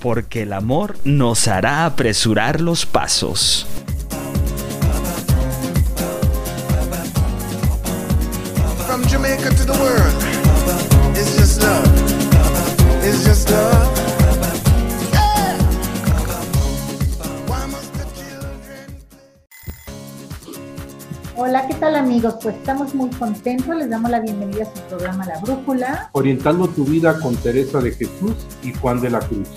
Porque el amor nos hará apresurar los pasos. From Jamaica to the world, it's just love. It's just love. Yeah. Why must the children Hola, ¿qué tal amigos? Pues estamos muy contentos, les damos la bienvenida a su programa La Brújula. Orientando tu vida con Teresa de Jesús y Juan de la Cruz.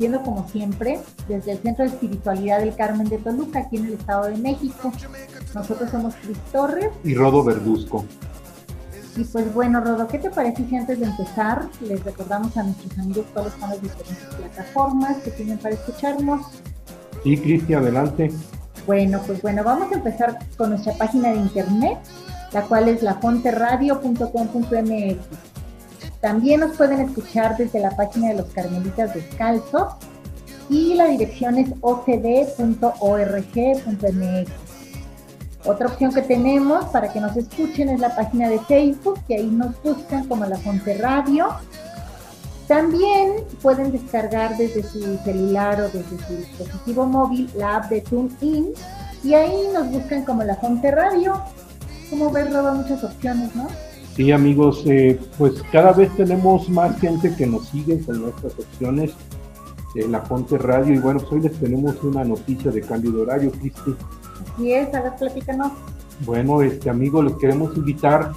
Transmitiendo como siempre desde el Centro de Espiritualidad del Carmen de Toluca, aquí en el Estado de México. Nosotros somos Cris Torres Y Rodo Verduzco. y pues bueno, Rodo, ¿qué te parece si antes de empezar les recordamos a nuestros amigos cuáles son las diferentes plataformas que tienen para escucharnos? Sí, Cristi, adelante. Bueno, pues bueno, vamos a empezar con nuestra página de internet, la cual es lafonterradio.com.mx. También nos pueden escuchar desde la página de los Carmelitas Descalzos y la dirección es ocd.org.mx. Otra opción que tenemos para que nos escuchen es la página de Facebook, que ahí nos buscan como La Fonte Radio. También pueden descargar desde su celular o desde su dispositivo móvil la app de TuneIn y ahí nos buscan como La Fonte Radio. Como ves, Roba, muchas opciones, ¿no? Sí, amigos, eh, pues cada vez tenemos más gente que nos sigue con nuestras opciones de la Fonte Radio. Y bueno, pues hoy les tenemos una noticia de cambio de horario, Cristi. Así es, a ver, platícanos. Bueno, este amigo, les queremos invitar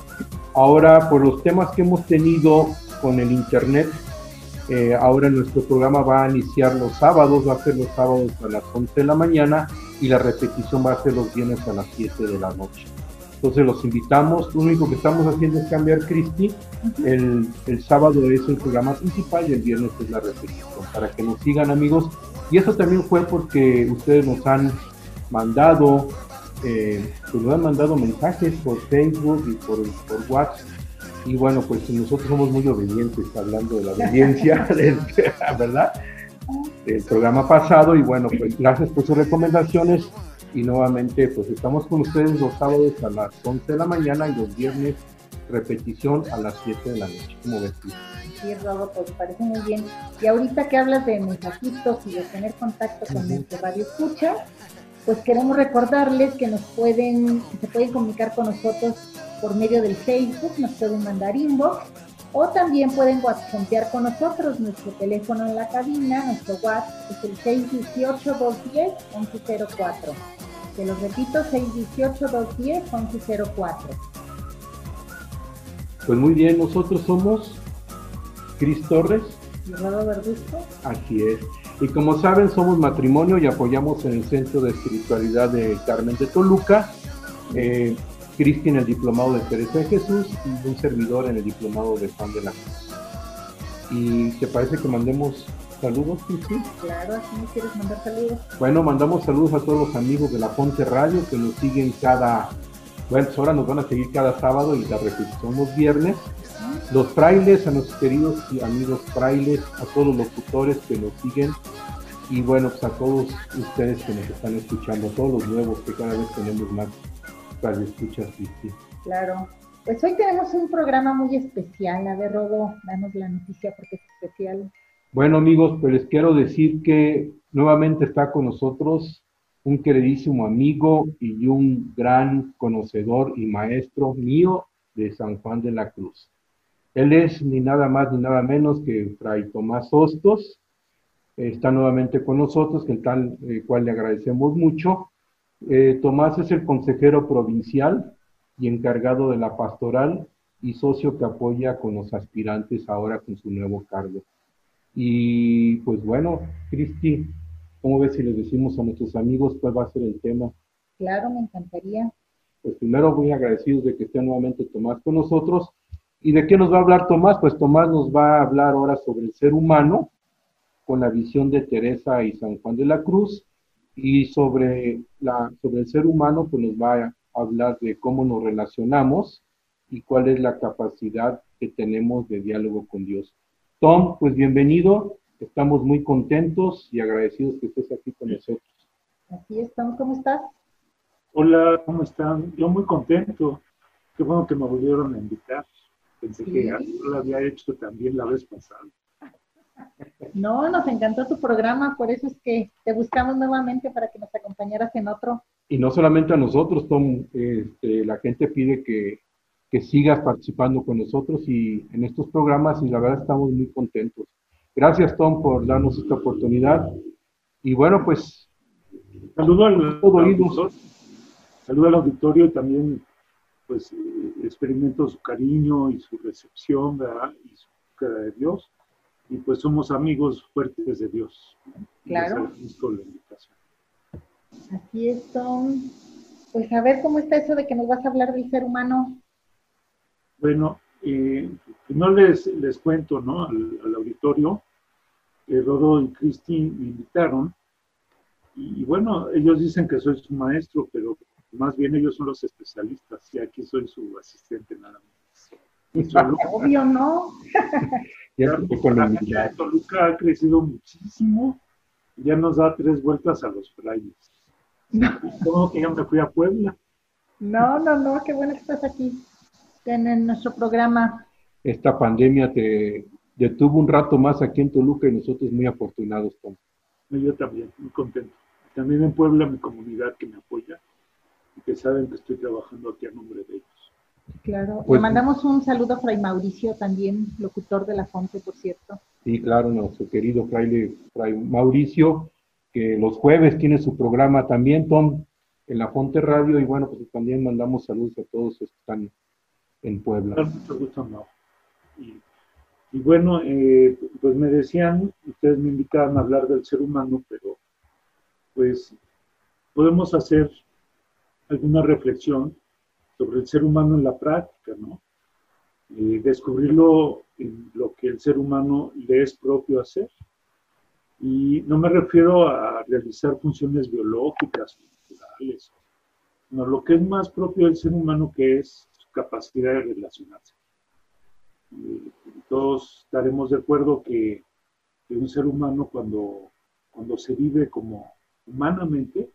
ahora por los temas que hemos tenido con el internet. eh, ahora nuestro programa va a iniciar los sábados, va a ser los sábados a las 11 de la mañana y la repetición va a ser los viernes a las 7 de la noche. Entonces los invitamos, lo único que estamos haciendo es cambiar Cristi, el, el sábado es el programa principal y el viernes es la repetición, para que nos sigan amigos. Y eso también fue porque ustedes nos han mandado, eh, pues nos han mandado mensajes por Facebook y por, por WhatsApp. Y bueno, pues nosotros somos muy obedientes hablando de la obediencia, del- ¿verdad? Del programa pasado. Y bueno, pues gracias por sus recomendaciones. Y nuevamente, pues estamos con ustedes los sábados a las 11 de la mañana y los viernes repetición a las 7 de la noche. ¿Cómo ves? Sí, Robo, pues parece muy bien. Y ahorita que hablas de mensajitos y de tener contacto con nuestro radio escucha, pues queremos recordarles que nos pueden, se pueden comunicar con nosotros por medio del Facebook, nos pueden mandar inbox o también pueden WhatsAppear con nosotros. Nuestro teléfono en la cabina, nuestro WhatsApp es el 618-210-1104. Te lo repito, 618-210-1104. Pues muy bien, nosotros somos Cris Torres. Y Rodo Verduzco, Así es. Y como saben, somos matrimonio y apoyamos en el Centro de Espiritualidad de Carmen de Toluca. Eh, Cristi en el diplomado de Teresa de Jesús y un servidor en el diplomado de Juan de la Cruz. ¿Y te parece que mandemos saludos, Cristi? claro, así me quieres mandar saludos. Bueno, mandamos saludos a todos los amigos de la Ponte Radio que nos siguen cada, bueno, pues ahora nos van a seguir cada sábado y la repetición los viernes. Los frailes, a nuestros queridos y amigos frailes, a todos los locutores que nos siguen y bueno, pues a todos ustedes que nos están escuchando, todos los nuevos que cada vez tenemos más radio escuchas, Cristi. Claro. Pues hoy tenemos un programa muy especial. A ver, Rodo, danos la noticia porque es especial. Bueno amigos, pues les quiero decir que nuevamente está con nosotros un queridísimo amigo y un gran conocedor y maestro mío de San Juan de la Cruz. Él es ni nada más ni nada menos que Fray Tomás Hostos. Está nuevamente con nosotros, que tal eh, cual le agradecemos mucho. Eh, Tomás es el consejero provincial y encargado de la pastoral y socio que apoya con los aspirantes ahora con su nuevo cargo. Y pues bueno, Cristi, ¿cómo ves si les decimos a nuestros amigos cuál va a ser el tema? Claro, me encantaría. pues primero muy agradecidos de que esté nuevamente Tomás con nosotros. ¿Y de qué nos va a hablar Tomás? Pues Tomás nos va a hablar ahora sobre el ser humano con la visión de Teresa y San Juan de la Cruz y sobre, la, sobre el ser humano pues nos va a hablar de cómo nos relacionamos y cuál es la capacidad que tenemos de diálogo con Dios. Tom, pues bienvenido, estamos muy contentos y agradecidos que estés aquí con nosotros. Así es, Tom, ¿cómo estás? Hola, ¿cómo están? Yo muy contento. Qué bueno que me volvieron a invitar. Pensé que ya lo había hecho también la vez pasada. No, nos encantó tu programa, por eso es que te buscamos nuevamente para que nos acompañaras en otro. Y no solamente a nosotros, Tom, este, la gente pide que, que sigas participando con nosotros y en estos programas y la verdad estamos muy contentos. Gracias, Tom, por darnos esta oportunidad. Y bueno, pues... Saludo al, auditorio, saludo al auditorio y también pues eh, experimento su cariño y su recepción ¿verdad? y su búsqueda de Dios. Y pues somos amigos fuertes de Dios. Claro. la invitación. Así es, Tom. Pues a ver cómo está eso de que nos vas a hablar del ser humano. Bueno, eh, no les, les cuento ¿no? al, auditorio que Rodo y Cristi me invitaron. Y, bueno, ellos dicen que soy su maestro, pero más bien ellos son los especialistas y aquí soy su asistente nada más. Obvio, ¿no? ya, Toluca ha crecido muchísimo, ya nos da tres vueltas a los frailes. ¿Cómo que ya me fui a Puebla? No, no, no, qué bueno que estás aquí en nuestro programa. Esta pandemia te detuvo un rato más aquí en Toluca y nosotros muy afortunados, Tom. Yo también, muy contento. También en Puebla, mi comunidad que me apoya y que saben que estoy trabajando aquí a nombre de ellos. Claro, pues, le mandamos un saludo a Fray Mauricio, también locutor de la Fonte, por cierto. Sí, claro, nuestro querido Fray, Fray Mauricio, que los jueves tiene su programa también, Tom, en la Fonte Radio, y bueno, pues también mandamos saludos a todos los que están en Puebla. No. Y, bueno, eh, pues me decían, ustedes me invitaban a hablar del ser humano, pero pues podemos hacer alguna reflexión sobre el ser humano en la práctica, ¿no? Eh, descubrirlo en lo que el ser humano le es propio hacer. Y no me refiero a realizar funciones biológicas, culturales, sino lo que es más propio del ser humano, que es capacidad de relacionarse. todos estaremos de acuerdo que, un ser humano cuando, cuando se vive como humanamente,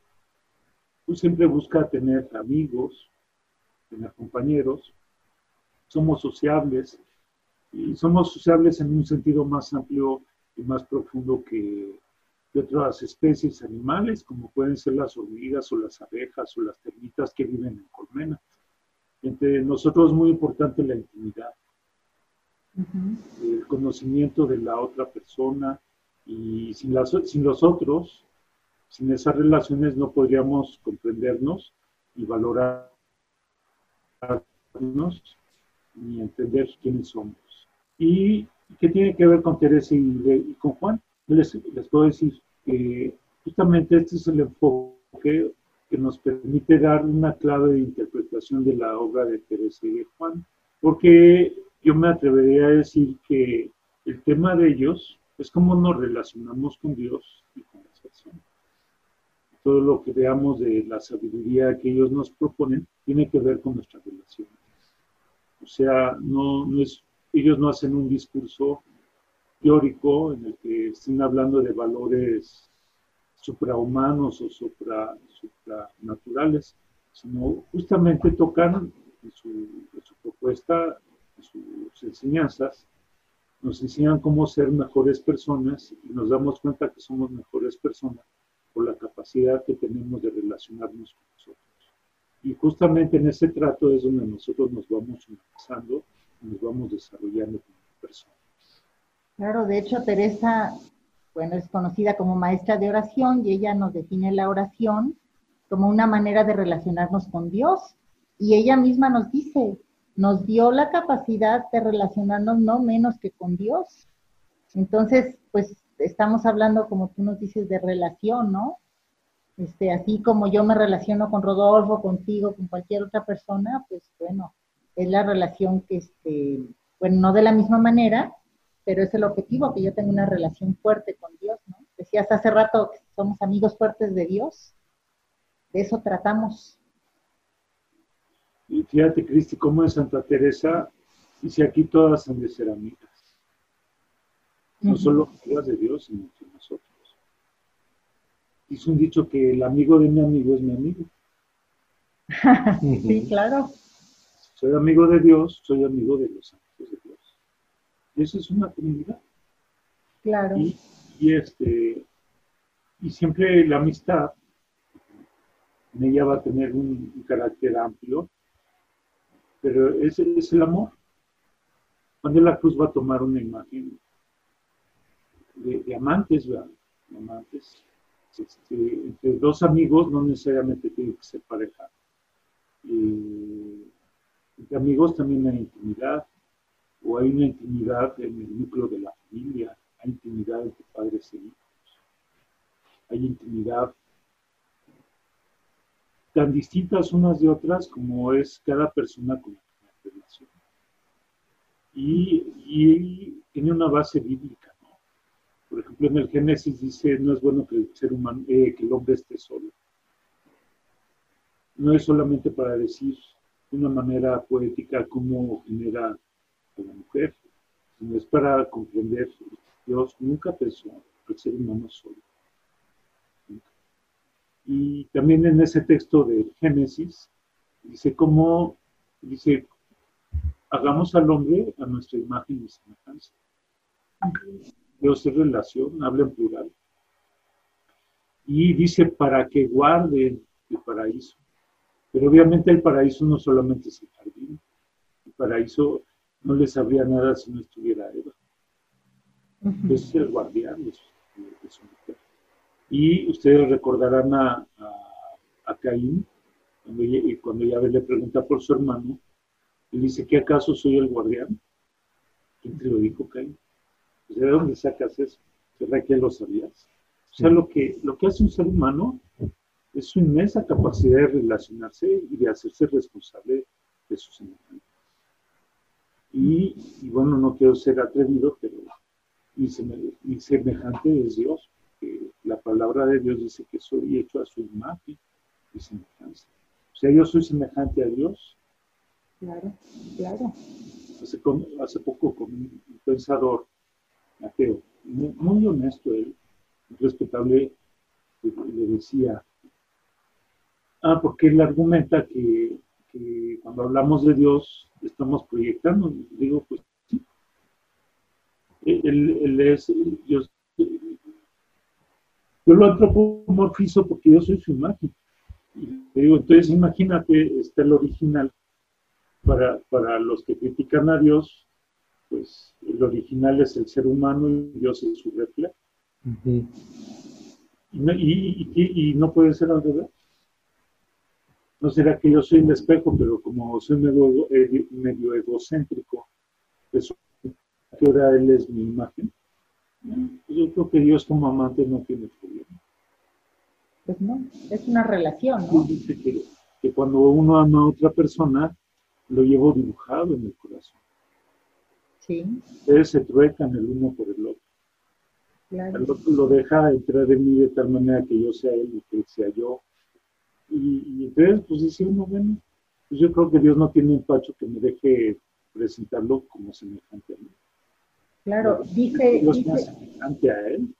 pues siempre busca tener amigos, tener compañeros, somos sociables y somos sociables en un sentido más amplio y más profundo que, que otras especies animales, como pueden ser las hormigas o las abejas o las termitas que viven en colmenas. Entre nosotros es muy importante la intimidad, el conocimiento de la otra persona y sin, las, sin los otros, sin esas relaciones no podríamos comprendernos y valorarnos ni entender quiénes somos. ¿Y qué tiene que ver con Teresa y, con Juan? Les, les puedo decir que justamente este es el enfoque que nos permite dar una clave de interpretación de la obra de Teresa y de Juan, porque yo me atrevería a decir que el tema de ellos es cómo nos relacionamos con Dios y con las personas. Todo lo que veamos de la sabiduría que ellos nos proponen tiene que ver con nuestras relaciones. O sea, no, no es, ellos no hacen un discurso teórico en el que estén hablando de valores suprahumanos o supra, supranaturales, sino justamente tocan en su, su propuesta, en sus enseñanzas, nos enseñan cómo ser mejores personas y nos damos cuenta que somos mejores personas por la capacidad que tenemos de relacionarnos con nosotros. Y justamente en ese trato es donde nosotros nos vamos humanizando, nos vamos desarrollando como personas. Claro, de hecho, Teresa bueno, es conocida como maestra de oración y ella nos define la oración como una manera de relacionarnos con Dios. Y ella misma nos dice, nos dio la capacidad de relacionarnos no menos que con Dios. Entonces, pues estamos hablando, como tú nos dices, de relación, ¿no? Este, así como yo me relaciono con Rodolfo, contigo, con cualquier otra persona, pues bueno, es la relación que, este, bueno, no de la misma manera, pero es el objetivo, que yo tenga una relación fuerte con Dios, ¿no? Decías hace rato que somos amigos fuertes de Dios, de eso tratamos. Y fíjate, Cristi, cómo es Santa Teresa, dice aquí todas han de ser amigas. No Ujú. solo amigas de Dios, sino entre nosotros. Dice un dicho que el amigo de mi amigo es mi amigo. Sí, claro. Soy amigo de Dios, soy amigo de los amigos de Dios. Y eso es una comunidad. Claro. Y, y, este, y siempre la amistad en ella va a tener un, carácter amplio, pero ese es el amor. Cuando la cruz va a tomar una imagen de, amantes, ¿verdad? Amantes. Este, entre dos amigos no necesariamente tiene que ser pareja. Entre amigos también hay intimidad, o hay una intimidad en el núcleo de la familia, hay intimidad entre padres e hijos, hay intimidad tan distintas unas de otras como es cada persona con la que. Y, tiene una base bíblica, ¿no? Por ejemplo, en el Génesis dice, no es bueno que el ser humano, eh, que el hombre esté solo. No es solamente para decir de una manera poética cómo genera a la mujer, sino es para comprender que Dios nunca pensó el ser humano solo. Y también en ese texto de Génesis dice cómo, dice, hagamos al hombre a nuestra imagen y semejanza. Dios es relación, habla en plural. Y dice para que guarde el paraíso. Pero obviamente el paraíso no solamente es el jardín. El paraíso no les sabría nada si no estuviera Eva. Ujú. Es el guardián de su, de su. Y ustedes recordarán a, a, a Caín, cuando, ya- cuando Yahvé le pregunta por su hermano, y dice, ¿qué acaso soy el guardián? ¿Quién te lo dijo, Caín? Pues, ¿De dónde sacas eso? ¿Será que lo sabías? O sea, lo que, lo que hace un ser humano es su inmensa capacidad de relacionarse y de hacerse responsable de sus semejantes. Y, y bueno, no quiero ser atrevido, pero mi semejante es Dios. La palabra de Dios dice que soy hecho a su imagen y semejanza. O sea, yo soy semejante a Dios. Claro, claro. Hace, hace poco con un pensador ateo, muy, muy honesto él, respetable, le, le decía, ah, porque él argumenta que, que cuando hablamos de Dios estamos proyectando. Digo, pues sí. Él, él es, yo, yo lo antropomorfizo porque yo soy su imagen. Y le digo, entonces imagínate, está el original. Para, para los que critican a Dios, pues el original es el ser humano y Dios es su reflejo. Y no, y- y- y no puede ser al revés. No será que yo soy el espejo, pero como soy medio, eh, medio egocéntrico, eso, que ahora él es mi imagen. Pues yo creo que Dios como amante no tiene problema. Pues no, es una relación, ¿no? Dice que, que cuando uno ama a otra persona, lo llevo dibujado en el corazón. Sí, Ustedes se truecan el uno por el otro. claro. El otro lo deja entrar en mí de tal manera que yo sea él y que él sea yo. Y, y entonces, pues dice uno, bueno, pues yo creo que Dios no tiene empacho que me deje presentarlo como semejante a mí. Claro, dice, Dios más dice, semejante a él.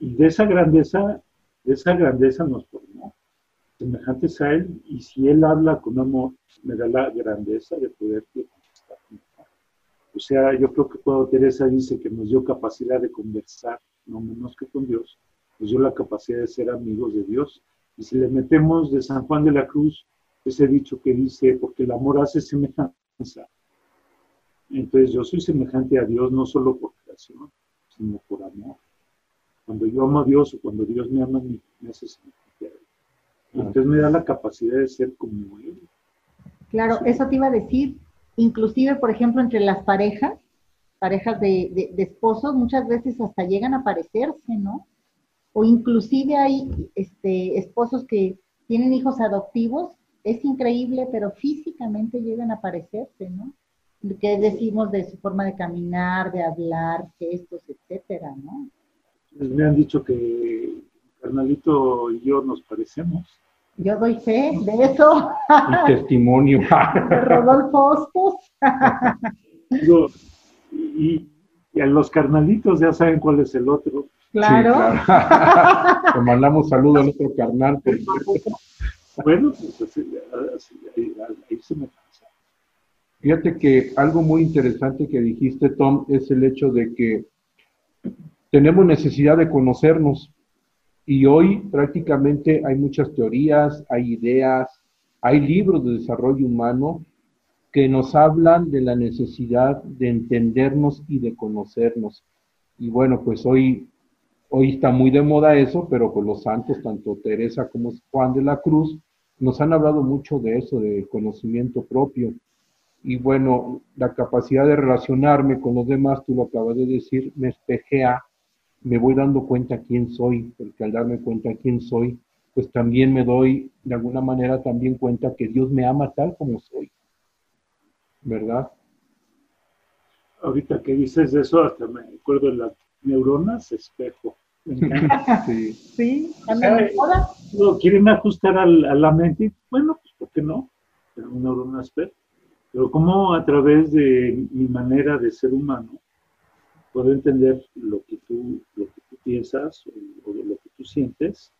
Y de esa grandeza, de esa grandeza nos formó, semejantes a él. Y si él habla con amor, me da la grandeza de poder contestar. O sea, yo creo que cuando Teresa dice que nos dio capacidad de conversar, no menos que con Dios, nos dio la capacidad de ser amigos de Dios. Y si le metemos de San Juan de la Cruz ese dicho que dice, porque el amor hace semejanza, entonces yo soy semejante a Dios no solo por creación, sino por amor. Cuando yo amo a Dios o cuando Dios me ama a mí, me hace semejante a Él. Y entonces me da la capacidad de ser como Él. claro, eso te iba a decir, inclusive, por ejemplo, entre las parejas, parejas de, de- de esposos, muchas veces hasta llegan a parecerse, ¿no? o inclusive hay este, esposos que tienen hijos adoptivos, es increíble, pero físicamente llegan a parecerse, ¿no? ¿Qué decimos de su forma de caminar, de hablar, gestos, etcétera, ¿no? Pues me han dicho que carnalito y yo nos parecemos. Yo doy fe de eso. Un testimonio. de Rodolfo Hostos. Digo, y, y a los carnalitos ya saben cuál es el otro. Claro. Sí, claro. Te mandamos saludos al otro carnal. Bueno, pues así, así, ahí, ahí se me. Fíjate que algo muy interesante que dijiste, Tom, es el hecho de que tenemos necesidad de conocernos y hoy prácticamente hay muchas teorías, hay ideas, hay libros de desarrollo humano que nos hablan de la necesidad de entendernos y de conocernos. Y bueno, pues hoy, hoy está muy de moda eso, pero con los santos, tanto Teresa como Juan de la Cruz, nos han hablado mucho de eso, de conocimiento propio. Y bueno, la capacidad de relacionarme con los demás, tú lo acabas de decir, me espejea, me voy dando cuenta quién soy, porque al darme cuenta quién soy, pues también me doy de alguna manera también cuenta que Dios me ama tal como soy. ¿Verdad? Ahorita que dices eso, hasta me acuerdo de las neuronas espejo. Me encanta. Sí. Sí, también. Lo quieren ajustar a la mente, bueno, pues ¿por qué no? Pero un neurona espejo. Pero cómo a través de mi manera de ser humano puedo entender lo que tú, lo que tú piensas o, o lo que tú sientes,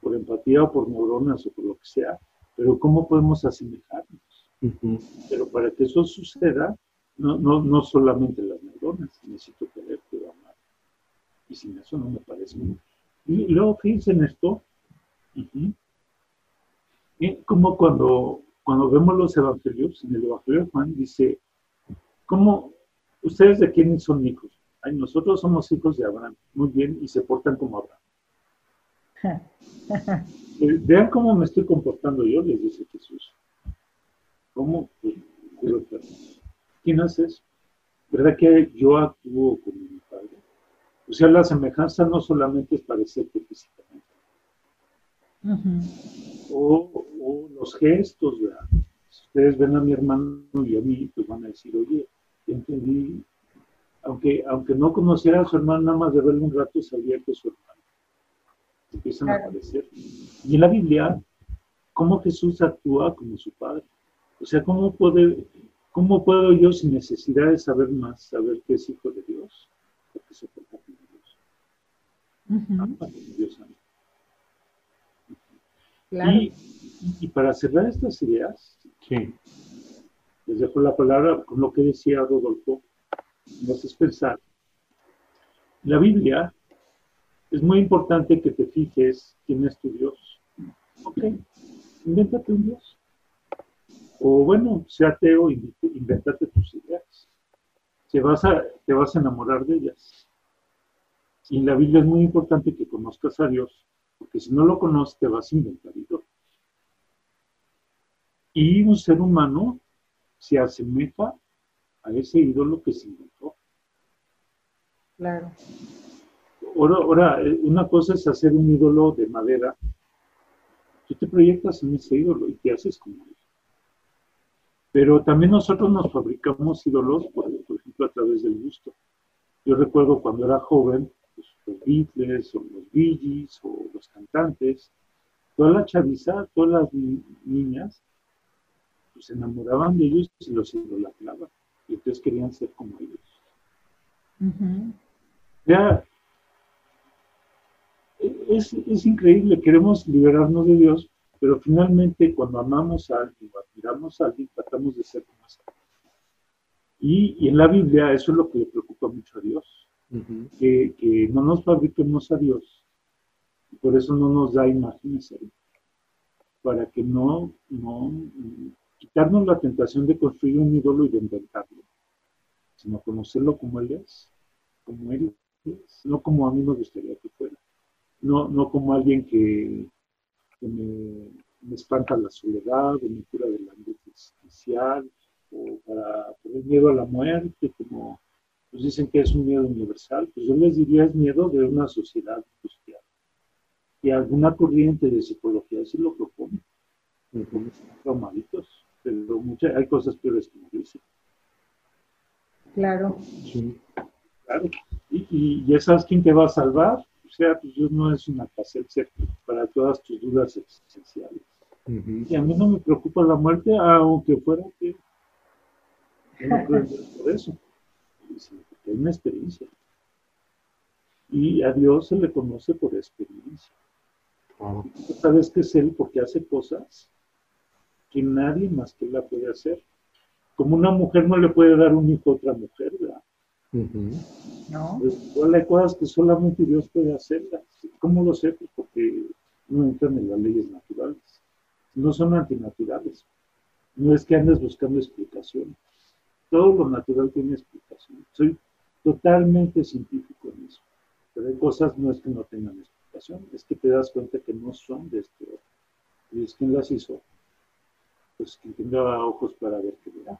por empatía o por neuronas o por lo que sea, pero cómo podemos asemejarnos. Ujú. Pero para que eso suceda, no, no, no solamente las neuronas, necesito quererte o amar. Y sin eso no me parece muy. Y luego fíjense en esto, ujú, eh, como cuando, cuando vemos los evangelios, en el evangelio de Juan dice, ¿cómo ustedes de quién son hijos? Ay, nosotros somos hijos de Abraham, muy bien, y se portan como Abraham. Eh, Vean cómo me estoy comportando yo, les dice Jesús. ¿Cómo? Pues. ¿Quién hace eso? ¿Verdad que yo actúo como mi padre? O sea, la semejanza no solamente es parecerte físicamente, Ujú. O, o los gestos, ¿verdad? Si ustedes ven a mi hermano y a mí, pues van a decir, oye, entendí, aunque, aunque no conociera a su hermano, nada más de verlo un rato sabía que es su hermano. Empiezan a aparecer. Y en la Biblia, ¿cómo Jesús actúa como su padre? O sea, ¿cómo, puede, ¿cómo puedo yo, sin necesidad de saber más, saber que es hijo de Dios? Porque se porta como Dios. Ujú. Ama como Dios ama. Claro. Y, y para cerrar estas ideas, Sí. les dejo la palabra con lo que decía Rodolfo, me haces pensar. La Biblia es muy importante que te fijes quién es tu Dios. Ok, invéntate un Dios. O bueno, sea ateo, invéntate tus ideas. Te vas, a, te vas a enamorar de ellas. Y en la Biblia es muy importante que conozcas a Dios, porque si no lo conoces te vas a inventar ídolos. Y un ser humano se asemeja a ese ídolo que se inventó. Claro. Ahora, ahora, eh, una cosa es hacer un ídolo de madera. Tú te proyectas en ese ídolo y te haces como él. Pero también nosotros nos fabricamos ídolos, por, por ejemplo, a través del gusto. Yo recuerdo cuando era joven, pues, los Beatles o los Bee Gees o los cantantes, toda la chaviza, todas las ni- niñas, pues, se enamoraban de ellos y los idolatraban. Y entonces querían ser como ellos. Ya, es, es increíble, queremos liberarnos de Dios, pero finalmente cuando amamos a alguien o admiramos a alguien, tratamos de ser como persona. Y, y en la Biblia eso es lo que le preocupa mucho a Dios, Que, no nos fabriquemos a Dios, y por eso no nos da imágenes para que no, no quitarnos la tentación de construir un ídolo y de inventarlo, sino conocerlo como Él es, como Él es, no como a mí me gustaría que fuera, no, no como alguien que, que me, espanta la soledad, o me cura de la angustia o para tener miedo a la muerte, como pues dicen que es un miedo universal, pues yo les diría es miedo de una sociedad industrial, Y alguna corriente de psicología sí lo propone. Traumaditos, pero muchas, hay cosas peores que dicen. Claro. Sí. Claro. Y, y ya sabes quién te va a salvar. O sea, pues Dios no es una casa para todas tus dudas existenciales. Y a mí no me preocupa la muerte, aunque fuera que yo no por eso, sino porque es una experiencia. Y a Dios se le conoce por experiencia. Claro. Tú sabes que es Él porque hace cosas que nadie más que Él la puede hacer. Como una mujer no le puede dar un hijo a otra mujer, ¿verdad? ¿No? Pues, hay cosas que solamente Dios puede hacerlas. ¿Cómo lo sé? Pues porque no entran en las leyes naturales. No son antinaturales. No es que andes buscando explicaciones. Todo lo natural tiene explicación. Soy totalmente científico en eso. Pero hay cosas no es que no tengan explicación, es que te das cuenta que no son de este orden. Y es quien las hizo. Pues quien tenga ojos para ver que verá.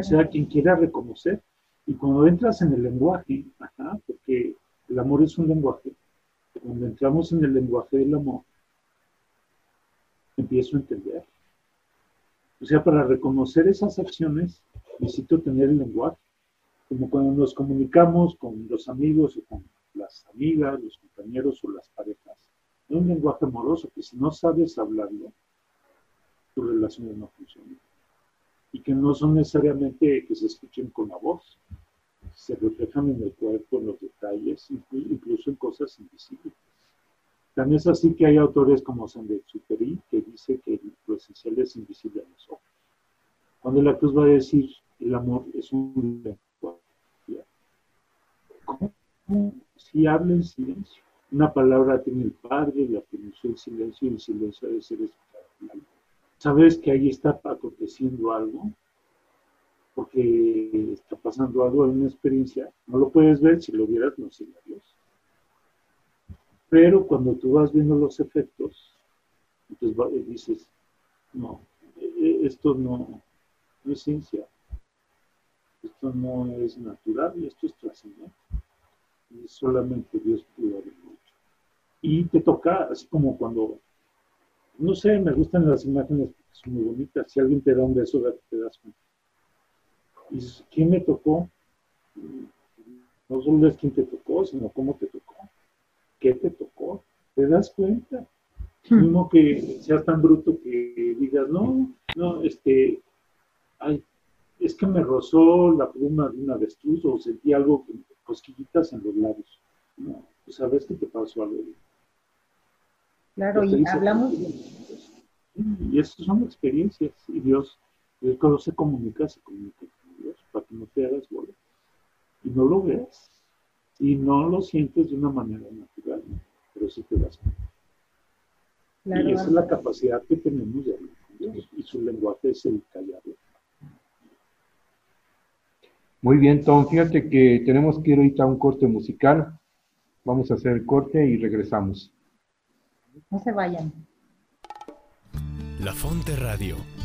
O sea, quien quiera reconocer. Y cuando entras en el lenguaje, ajá, porque el amor es un lenguaje, cuando entramos en el lenguaje del amor, empiezo a entender. O sea, para reconocer esas acciones, necesito tener el lenguaje. Como cuando nos comunicamos con los amigos o con las amigas, los compañeros o las parejas. Es un lenguaje amoroso que si no sabes hablarlo, tus relaciones no funcionan y que no son necesariamente que se escuchen con la voz, se reflejan en el cuerpo, en los detalles, inclu- incluso en cosas invisibles. También es así que hay autores como Saint-Exupéry que dice que lo esencial es invisible a los ojos. Cuando la cruz va a decir el amor es un lenguaje. Si habla en silencio. Una palabra tiene el Padre, la pronunció en silencio y el silencio debe ser escuchado sabes que ahí está aconteciendo algo, porque está pasando algo en una experiencia, no lo puedes ver, si lo vieras no sería Dios. Pero cuando tú vas viendo los efectos, entonces va- dices, no, eh, esto no, es ciencia, esto no es natural, esto es trascendente. Solamente Dios pudo haberlo hecho. Y te toca, así como cuando no sé, me gustan las imágenes porque son muy bonitas. Si alguien te da un beso, te das cuenta. Y dices, ¿quién me tocó? No solo es quién te tocó, sino cómo te tocó. ¿Qué te tocó? ¿Te das cuenta? No que seas tan bruto que digas, no, no, este, ay, es que me rozó la pluma de un avestruz o sentí algo, cosquillitas en los labios. No, pues sabes que te pasó algo. Claro, y hablamos, Y esas son experiencias. Y Dios, Dios cuando se comunica, se comunica con Dios para que no te hagas bola. Y no lo veas. Y no lo sientes de una manera natural, ¿no? pero sí te das cuenta. claro, Y esa es la capacidad que tenemos de hablar con Dios. Y su lenguaje es el callado. Muy bien, Tom. Fíjate que tenemos que ir ahorita a un corte musical. Vamos a hacer el corte y regresamos. no se vayan. La Fonte Radio,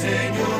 Señor.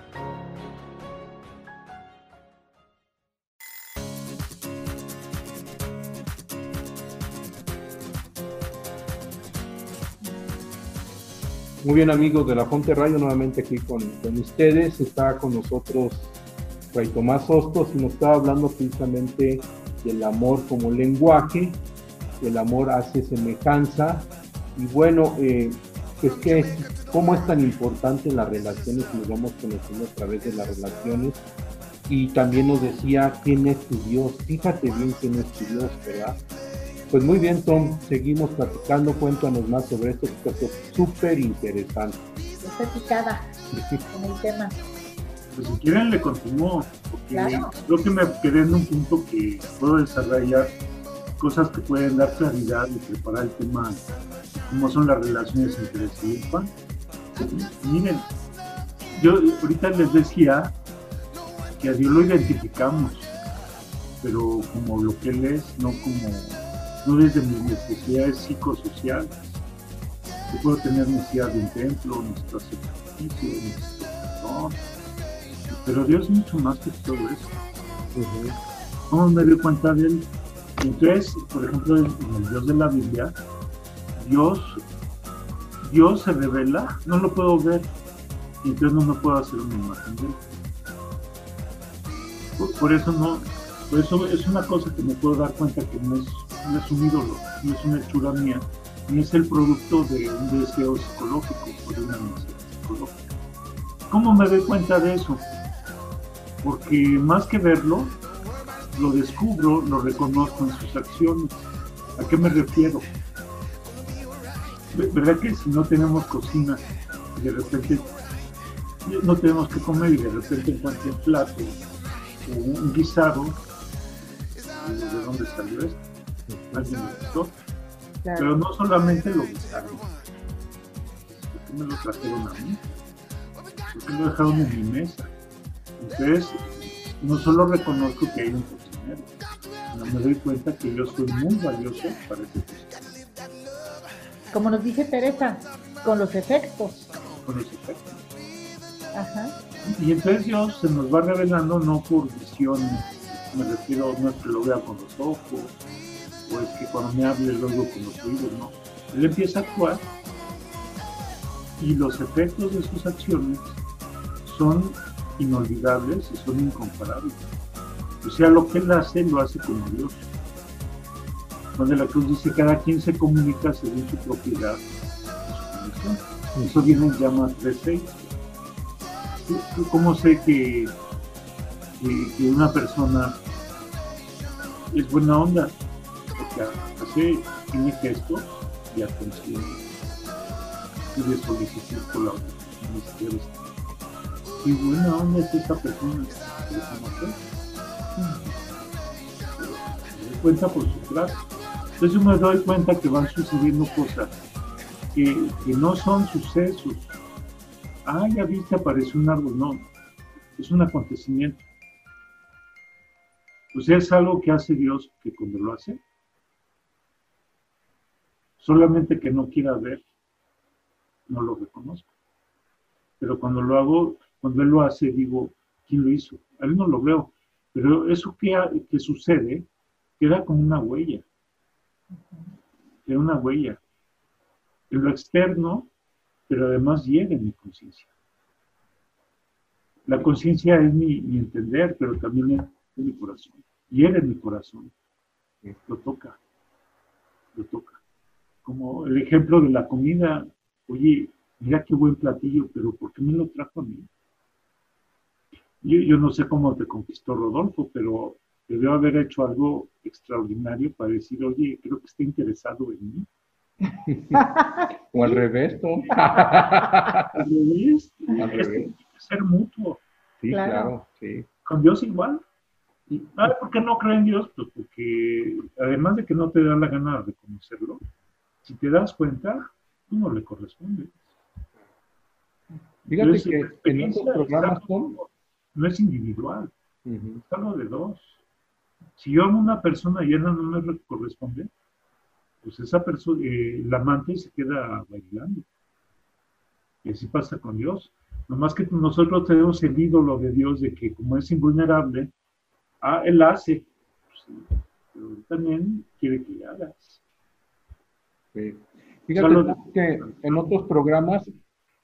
Muy bien amigos de la Fonte Radio, nuevamente aquí con, con ustedes. Está con nosotros Fray Tomás Hostos y nos estaba hablando precisamente del amor como lenguaje, el amor hace semejanza. Y bueno, eh, pues que cómo es tan importante las relaciones nos vamos conociendo a través de las relaciones. Y también nos decía quién es tu Dios. Fíjate bien quién es tu Dios, ¿verdad? Pues muy bien, Tom, seguimos platicando. Cuéntanos más sobre esto, que es súper interesante. Está picada con el tema. Pues si quieren le continúo, porque Claro. creo que me quedé en un punto que puedo desarrollar cosas que pueden dar claridad y preparar el tema, cómo son las relaciones entre sí y Juan. Miren, yo ahorita les decía que a Dios lo identificamos, pero como lo que Él es, no como, no desde mis necesidades psicosociales. Yo puedo tener necesidad de un templo, necesito hacer sacrificio, necesito perdón, pero Dios es mucho más que todo eso. ¿Cómo me doy cuenta de él? Entonces, por ejemplo, en en el Dios de la Biblia, Dios, Dios se revela, no lo puedo ver, y entonces no me puedo hacer una imagen de él. Por, por eso no, por eso es una cosa que me puedo dar cuenta que no es, no es un no es una hechura mía, ni es el producto de un deseo psicológico o de una necesidad psicológica. ¿Cómo me doy cuenta de eso? Porque más que verlo, lo descubro, lo reconozco en sus acciones. ¿A qué me refiero? Ve- ¿Verdad que si no tenemos cocina y de repente no tenemos que comer y de repente encuentro un plato o un guisado, ¿de dónde salió esto? ¿Alguien lo hizo? Pero Claro. no solamente lo guisaron. ¿Por qué me lo trajeron a mí? ¿Por qué lo dejaron en mi mesa? Entonces, no solo reconozco que hay un cocinero, me doy cuenta que yo soy muy valioso para ese cocinero, Como nos dice Teresa, con los efectos. con ese efecto. Ajá. Y entonces Dios se nos va revelando no por visión, me refiero, no es que lo vea con los ojos, o es que cuando me hable luego con los oídos, no. Él empieza a actuar y los efectos de sus acciones son inolvidables y son incomparables. O sea, lo que él hace, lo hace como Dios. Donde la cruz dice, cada quien se comunica según su propiedad. Eso viene en llamas 3.6. ¿Tú- ¿Cómo sé que, que una persona es buena onda? Porque hace, tiene gestos y atención y de solicitud por ministerio. Y buena onda es esa persona. Me doy cuenta por su trato. Entonces yo me doy cuenta que van sucediendo cosas que, que no son sucesos. Ah, ya viste, apareció un árbol. No, es un acontecimiento. Sea, es algo que hace Dios que cuando lo hace, solamente que no quiera ver, no lo reconozco. Pero cuando lo hago, cuando Él lo hace, digo, ¿quién lo hizo? A Él no lo veo. Pero eso que, sucede queda como una huella. Queda una huella. En lo externo, pero además hiere mi conciencia. La conciencia es mi entender, pero también es mi corazón. Hiere mi corazón. Lo toca. Lo toca. Como el ejemplo de la comida. Oye, mira qué buen platillo, pero ¿por qué me lo trajo a mí? Yo, yo no sé cómo te conquistó Rodolfo, pero debió haber hecho algo extraordinario para decir, oye, creo que está interesado en mí. O al revés, ¿no? Al revés, Al revés. tiene que ser mutuo. Sí, Claro. claro, sí. Con Dios igual. Y, ah, ¿por qué no creen en Dios? Pues porque además de que no te da la gana de reconocerlo, si te das cuenta, tú no le corresponde. Fíjate Entonces, que en estos programas, Tom, no es individual, es algo de dos. Si yo amo a una persona y ella no me re- corresponde, pues esa persona, eh, el amante se queda bailando. Y así pasa con Dios. Nomás que nosotros tenemos el ídolo de Dios de que como es invulnerable, ah, Él hace. Pues pero Él también quiere que le hagas. Sí. Fíjate Solo- que en otros programas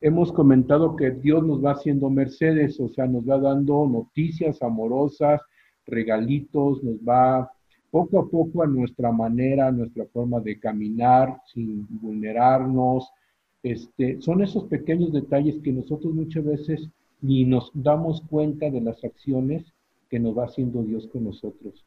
hemos comentado que Dios nos va haciendo mercedes, o sea, nos va dando noticias amorosas, regalitos, nos va poco a poco a nuestra manera, a nuestra forma de caminar, sin vulnerarnos. Este, son esos pequeños detalles que nosotros muchas veces ni nos damos cuenta de las acciones que nos va haciendo Dios con nosotros.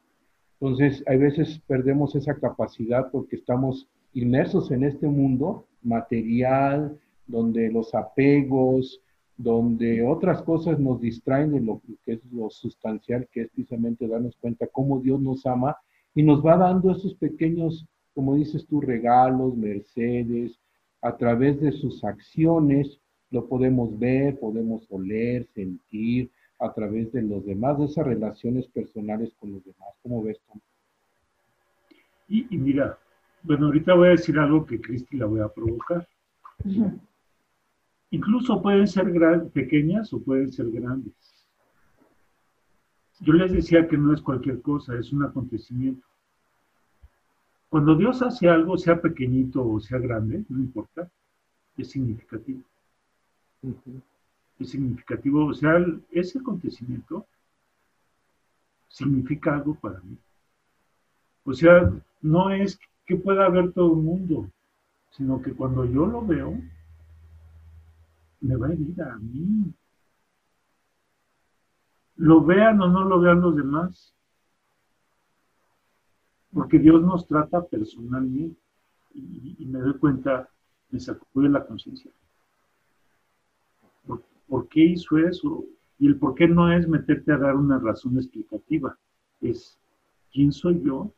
Entonces, hay veces perdemos esa capacidad porque estamos inmersos en este mundo material, donde los apegos, donde otras cosas nos distraen de lo que es lo sustancial, que es precisamente darnos cuenta cómo Dios nos ama y nos va dando esos pequeños, como dices tú, regalos, mercedes, a través de sus acciones, lo podemos ver, podemos oler, sentir, a través de los demás, de esas relaciones personales con los demás. ¿Cómo ves tú? Y, y mira, bueno, ahorita voy a decir algo que Cristi la voy a provocar. Incluso pueden ser gran- pequeñas o pueden ser grandes. Yo les decía que no es cualquier cosa, es un acontecimiento. Cuando Dios hace algo, sea pequeñito o sea grande, no importa, es significativo. Es significativo, o sea, el- ese acontecimiento significa algo para mí. O sea, no es que pueda ver todo el mundo, sino que cuando yo lo veo, me va a herir a mí. Lo vean o no lo vean los demás. Porque Dios nos trata personalmente. Y, me doy cuenta, me sacude la conciencia. ¿Por, por qué hizo eso? Y el por qué no es meterte a dar una razón explicativa. Es, ¿quién soy yo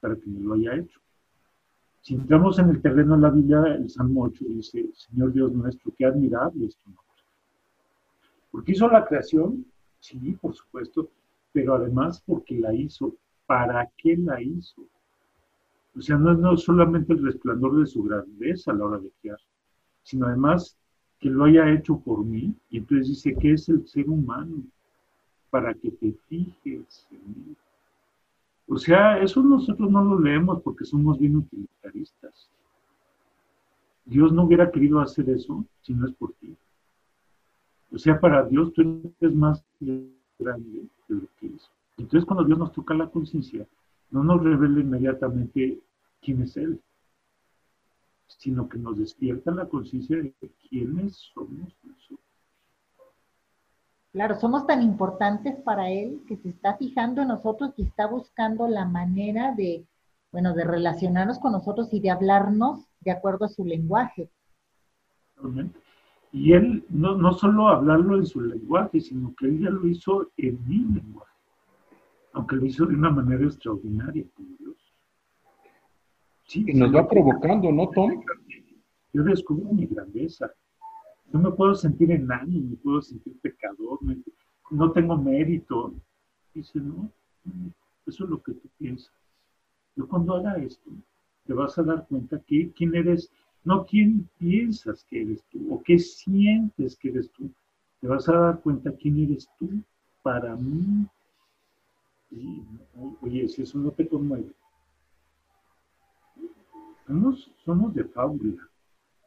para que lo haya hecho? Si entramos en el terreno de la Biblia, el Salmo 8 dice, Señor Dios nuestro, qué admirable es tu nombre. Porque hizo la creación, sí, por supuesto, pero además porque la hizo. ¿Para qué la hizo? O sea, no es no solamente el resplandor de su grandeza a la hora de crear, sino además que lo haya hecho por mí. Y entonces dice que es el ser humano para que te fijes en mí. O sea, eso nosotros no lo leemos porque somos bien utilitaristas. Dios no hubiera querido hacer eso si no es por ti. O sea, para Dios tú eres más grande de lo que hizo. Entonces, cuando Dios nos toca la conciencia, no nos revela inmediatamente quién es Él, sino que nos despierta la conciencia de quiénes somos nosotros. Claro, somos tan importantes para Él que se está fijando en nosotros y está buscando la manera de, bueno, de relacionarnos con nosotros y de hablarnos de acuerdo a su lenguaje. Y Él no, no solo hablarlo en su lenguaje, sino que Él ya lo hizo en mi lenguaje, aunque lo hizo de una manera extraordinaria como Dios. Sí, Y nos va provocando, ¿no, Tom? yo descubro mi grandeza. Yo me puedo sentir enano, me puedo sentir pecador, no tengo mérito. Dice, no, no, eso es lo que tú piensas. Yo cuando haga esto, te vas a dar cuenta que quién eres, no quién piensas que eres tú o qué sientes que eres tú. Te vas a dar cuenta quién eres tú para mí. Y, oye, si eso no te conmueve. Somos, somos de fábula.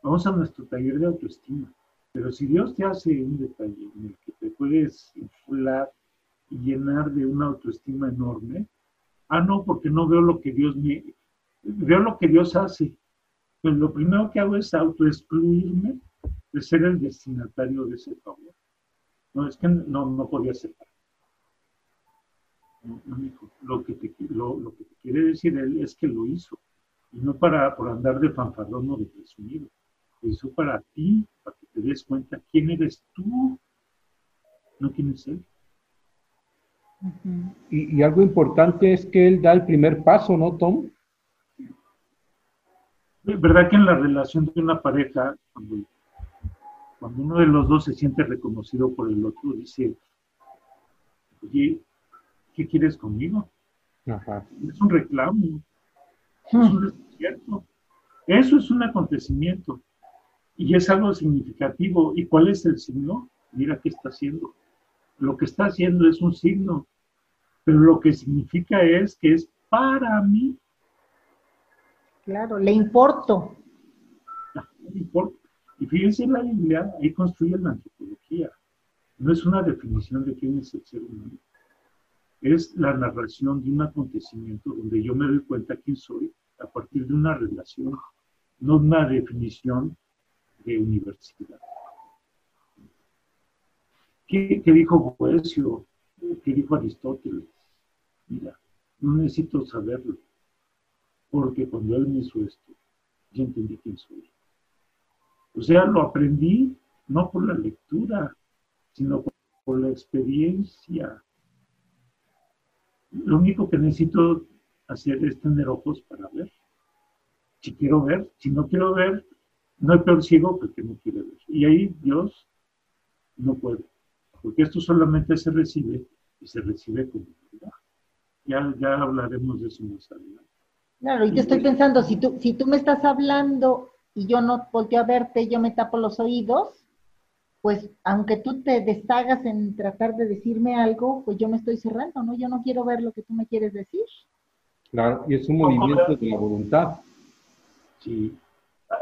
Vamos a nuestro taller de autoestima. Pero si Dios te hace un detalle en el que te puedes inflar y llenar de una autoestima enorme, ah, no, porque no veo lo que Dios me... Veo lo que Dios hace. Pues lo primero que hago es autoexcluirme de ser el destinatario de ese favor. No, es que no, no podía ser. No, mijo. Lo, que te, lo, lo que te quiere decir él es que lo hizo. Y no para por andar de fanfarrón o de presumido. Lo hizo para ti, para te des cuenta quién eres tú. no quién es Él. Y, y algo importante es que él da el primer paso, ¿no, Tom? ¿Verdad que en la relación de una pareja, cuando, cuando uno de los dos se siente reconocido por el otro, dice, oye, ¿qué quieres conmigo? Ajá. Es un reclamo, es un desierto. Eso es un acontecimiento y es algo significativo. ¿Y cuál es el signo? Mira qué está haciendo. Lo que está haciendo es un signo, pero lo que significa es que es para mí. Claro, le importo. No importa. Y fíjense en la Biblia, ahí construye la antropología. No es una definición de quién es el ser humano. Es la narración de un acontecimiento donde yo me doy cuenta quién soy a partir de una relación, no una definición de universidad. ¿Qué, qué dijo Boesio? ¿Qué dijo Aristóteles? Mira, no necesito saberlo, porque cuando él me hizo esto, yo entendí quién soy. O sea, lo aprendí no por la lectura, sino por, por la experiencia. Lo único que necesito hacer es tener ojos para ver. Si quiero ver, si no quiero ver, no hay peor ciego que el que no quiere ver. Y ahí Dios no puede, porque esto solamente se recibe y se recibe como verdad. Ya, ya hablaremos de eso más adelante. Claro, y yo estoy pensando, si tú, si tú me estás hablando y yo no volteo a verte, yo me tapo los oídos, pues aunque tú te deshagas en tratar de decirme algo, pues yo me estoy cerrando, ¿no? Yo no quiero ver lo que tú me quieres decir. Claro, y es un movimiento de la voluntad. Sí.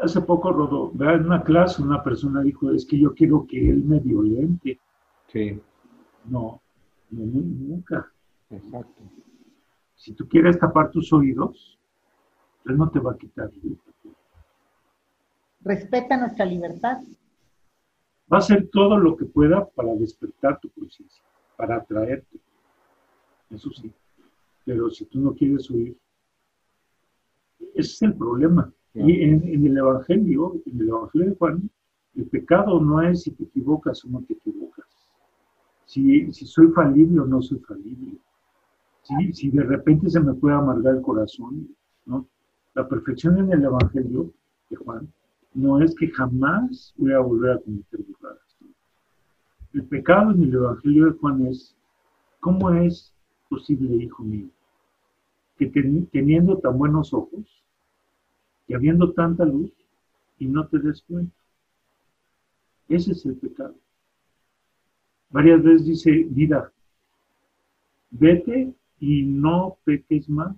Hace poco, Rodo, ¿verdad? en una clase una persona dijo, es que yo quiero que él me violente. Sí, No, no, nu- nunca. exacto. Si tú quieres tapar tus oídos, él no te va a quitar. Respeta nuestra libertad. Va a hacer todo lo que pueda para despertar tu conciencia, para atraerte. Eso sí. Pero si tú no quieres oír, ese es el problema. Y en, en el Evangelio, en el Evangelio de Juan, el pecado no es si te equivocas o no te equivocas. Si, si soy falible o no soy falible. Si, si de repente se me puede amargar el corazón, ¿no? La perfección en el Evangelio de Juan no es que jamás voy a volver a cometer burradas. El pecado en el Evangelio de Juan es, ¿cómo es posible, hijo mío, que ten- teniendo tan buenos ojos y habiendo tanta luz y no te des cuenta? Ese es el pecado. Varias veces dice, vida, vete y no peques más.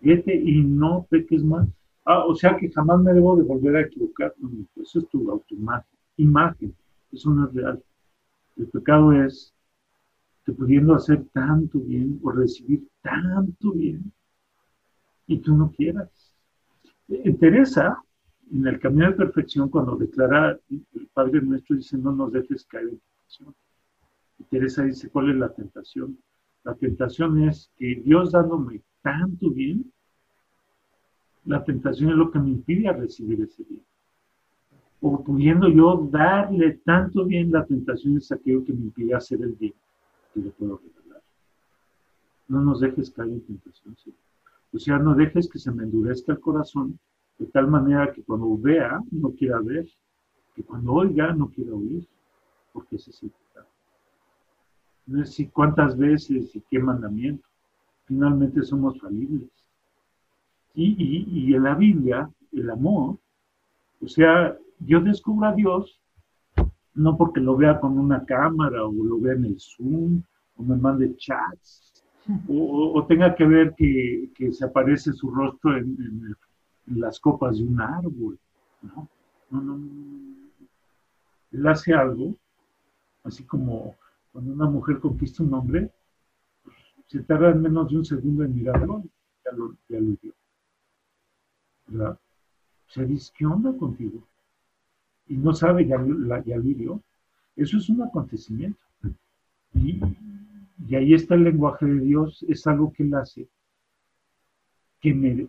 Vete y no peques más. Ah, o sea que jamás me debo de volver a equivocar. No, no, eso es tu autoimagen. Imagen. Eso no es real. El pecado es que pudiendo hacer tanto bien o recibir tanto bien y tú no quieras. Teresa, en el camino de perfección, cuando declara el Padre Nuestro, dice, no nos dejes caer en tentación. Teresa dice, ¿cuál es la tentación? La tentación es que Dios dándome tanto bien, la tentación es lo que me impide recibir ese bien. O pudiendo yo darle tanto bien, la tentación es aquello que me impide hacer el bien que le puedo regalar. No nos dejes caer en tentación, sí. O sea, no dejes que se me endurezca el corazón de tal manera que cuando vea no quiera ver, que cuando oiga no quiera oír, porque ese es el pecado. No si cuántas veces y qué mandamiento. Finalmente somos falibles. Y, y, y en la Biblia, el amor, o sea, yo descubro a Dios no porque lo vea con una cámara o lo vea en el Zoom o me mande chats o, o- tenga que ver que, que se aparece su rostro en, en- en las copas de un árbol. No, no, no. Él hace algo, así como cuando una mujer conquista un hombre, se tarda en menos de un segundo en mirarlo, ya lo, ya lo vio. ¿Verdad? O sea, dice, ¿qué onda contigo? Y no sabe, ya, ya lo hirió. Eso es un acontecimiento. Y, y ahí está el lenguaje de Dios, es algo que Él hace, que me,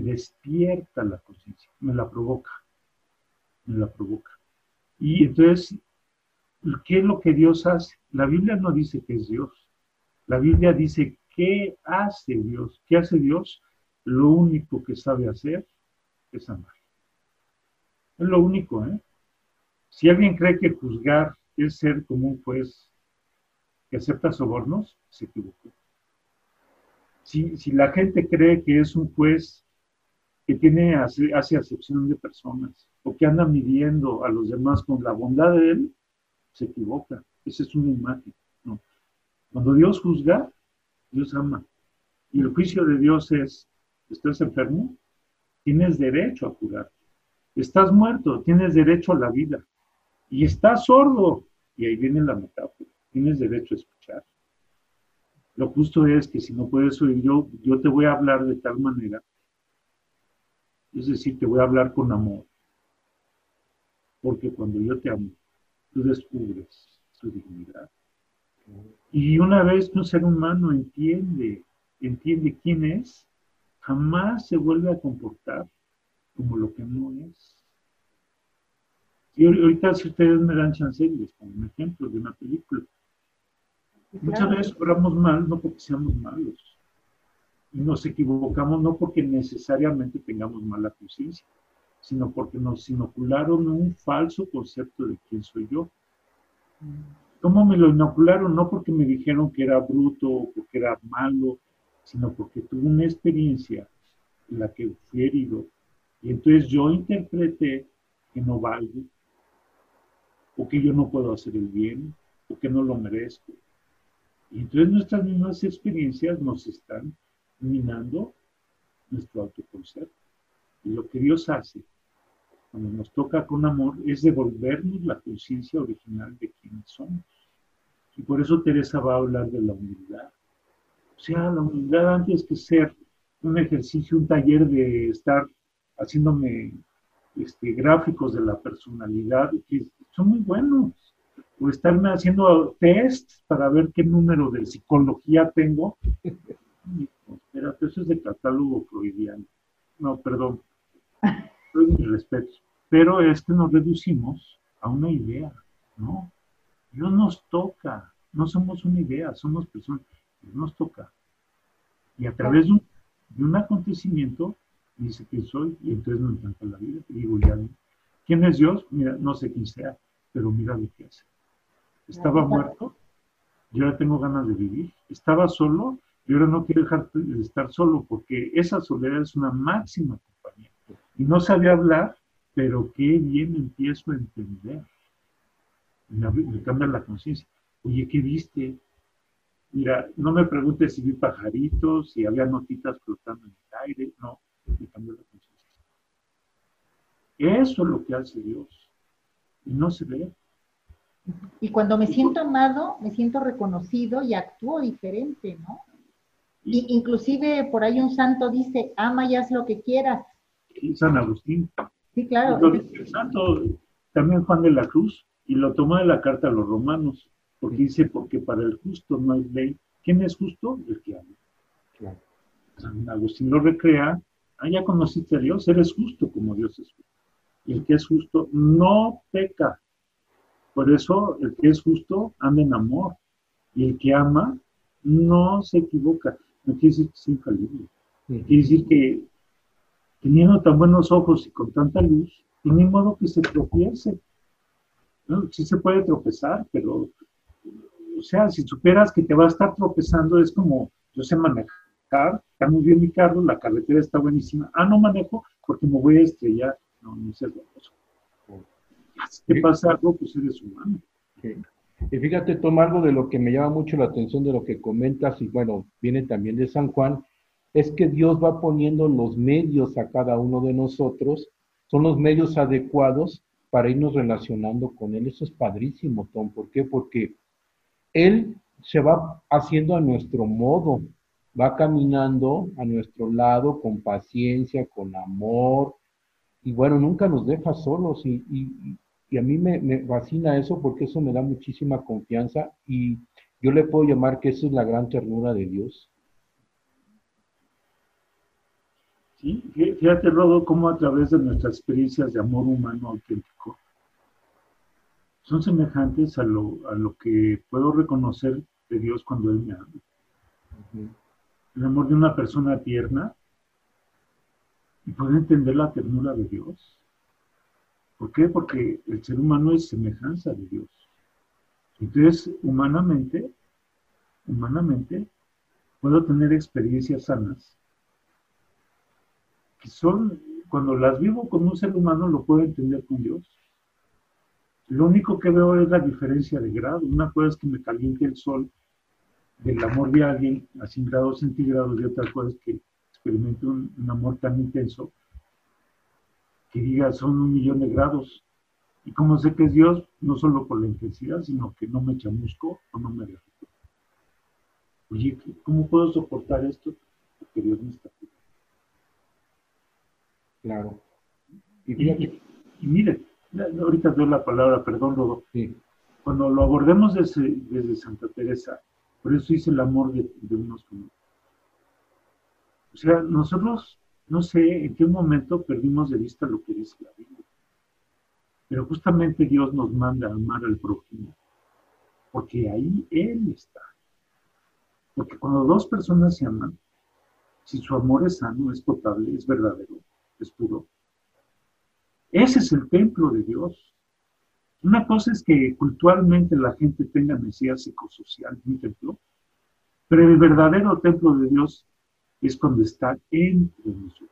despierta la conciencia, me la provoca, me la provoca. Y entonces ¿qué es lo que Dios hace? La Biblia no dice que es Dios. La Biblia dice, ¿qué hace Dios? ¿Qué hace Dios? Lo único que sabe hacer es amar. Es lo único, ¿eh? Si alguien cree que juzgar es ser como un juez que acepta sobornos, se equivocó. Si, si la gente cree que es un juez que tiene, hace, hace acepción de personas o que anda midiendo a los demás con la bondad de él, se equivoca. Esa es una imagen. Cuando Dios juzga, Dios ama. Y el juicio de Dios es, ¿estás enfermo? Tienes derecho a curar. Estás muerto, tienes derecho a la vida. Y estás sordo. Y ahí viene la metáfora. Tienes derecho a escuchar. Lo justo es que si no puedes oír, yo, yo te voy a hablar de tal manera. Es decir, te voy a hablar con amor. Porque cuando yo te amo, tú descubres su dignidad. Y una vez que un ser humano entiende, entiende quién es, jamás se vuelve a comportar como lo que no es. Y ahorita si ustedes me dan chance, les un ejemplo de una película. Muchas veces obramos mal no porque seamos malos. Y nos equivocamos no porque necesariamente tengamos mala conciencia, sino porque nos inocularon un falso concepto de quién soy yo. ¿Cómo me lo inocularon? No porque me dijeron que era bruto o porque era malo, sino porque tuve una experiencia en la que fui herido. Y entonces yo interpreté que no valgo, o que yo no puedo hacer el bien, o que no lo merezco. Y entonces nuestras mismas experiencias nos están minando nuestro autoconcepto. Y lo que Dios hace cuando nos toca con amor es devolvernos la conciencia original de quiénes somos. Y por eso Teresa va a hablar de la humildad. O sea, la humildad antes que ser un ejercicio, un taller de estar haciéndome este, gráficos de la personalidad, que son muy buenos, o estarme haciendo tests para ver qué número de psicología tengo. Espérate, eso es de catálogo freudiano. No, perdón. Mi respeto. Pero es que nos reducimos a una idea, ¿no? Dios nos toca, no somos una idea, somos personas. Dios nos toca. Y a través de un, de un acontecimiento dice quién soy y entonces me encanta la vida. Y digo, ya, ¿quién es Dios? Mira, no sé quién sea, pero mira lo que hace. Estaba muerto y ahora tengo ganas de vivir. Estaba solo y ahora no quiero dejar de estar solo porque esa soledad es una máxima compañía. Y no sabía hablar, pero qué bien empiezo a entender. Me, me cambia la conciencia. Oye, ¿qué viste? Mira, no me preguntes si vi pajaritos, si había notitas flotando en el aire, no, me cambió la conciencia. Eso es lo que hace Dios. Y no se ve. Y cuando me siento amado, me siento reconocido y actúo diferente, ¿no? Y, inclusive por ahí un santo dice, ama y haz lo que quieras. Y San Agustín. Sí, claro. Dice el santo, también Juan de la Cruz, y lo toma de la carta a los romanos, porque dice, porque para el justo no hay ley. ¿Quién es justo? El que ama. Claro. San Agustín lo recrea, ah, ya conociste a Dios, eres justo como Dios es justo. Y el que es justo no peca. Por eso el que es justo anda en amor. Y el que ama no se equivoca. No quiere decir que es infalible. Quiere decir que teniendo tan buenos ojos y con tanta luz, ni modo que se tropiece. ¿no? Sí se puede tropezar, pero, o sea, si superas que te va a estar tropezando, es como, yo sé manejar, está muy bien mi carro, la carretera está buenísima. Ah, no manejo porque me voy a estrellar. No, no seas loco. Te pasa algo, pues eres humano. Sí. Y fíjate, toma algo de lo que me llama mucho la atención de lo que comentas, y bueno, viene también de San Juan, es que Dios va poniendo los medios a cada uno de nosotros, son los medios adecuados para irnos relacionando con Él. Eso es padrísimo, Tom. ¿Por qué? Porque Él se va haciendo a nuestro modo, va caminando a nuestro lado con paciencia, con amor, y bueno, nunca nos deja solos y, y, y a mí me, me, fascina eso porque eso me da muchísima confianza y yo le puedo llamar que esa es la gran ternura de Dios. Sí, fíjate, Rodo, cómo a través de nuestras experiencias de amor humano auténtico, son semejantes a lo, a lo que puedo reconocer de Dios cuando Él me ama. El amor de una persona tierna y puede entender la ternura de Dios. ¿Por qué? Porque el ser humano es semejanza de Dios. Entonces, humanamente, humanamente, puedo tener experiencias sanas que son, cuando las vivo con un ser humano, lo puedo entender con Dios. Lo único que veo es la diferencia de grado. Una cosa es que me caliente el sol del amor de alguien a 100 grados centígrados y otra cosa es que experimente un, un amor tan intenso que diga son un millón de grados. Y como sé que es Dios, no solo por la intensidad, sino que no me chamusco o no me derrito. Oye, ¿cómo puedo soportar esto? Porque Dios me está cuidando. Claro. Y Y, fíjate, y- y mire, ahorita doy la palabra, perdón, Rodo. sí, Cuando lo abordemos desde, desde Santa Teresa, por eso hice el amor de, de unos con otros. O sea, nosotros, no sé en qué momento perdimos de vista lo que dice la Biblia. Pero justamente Dios nos manda a amar al prójimo, porque ahí Él está. Porque cuando dos personas se aman, si su amor es sano, es potable, es verdadero, es puro, ese es el templo de Dios. Una cosa es que culturalmente la gente tenga necesidad psicosocial un templo, pero el verdadero templo de Dios es cuando está entre nosotros.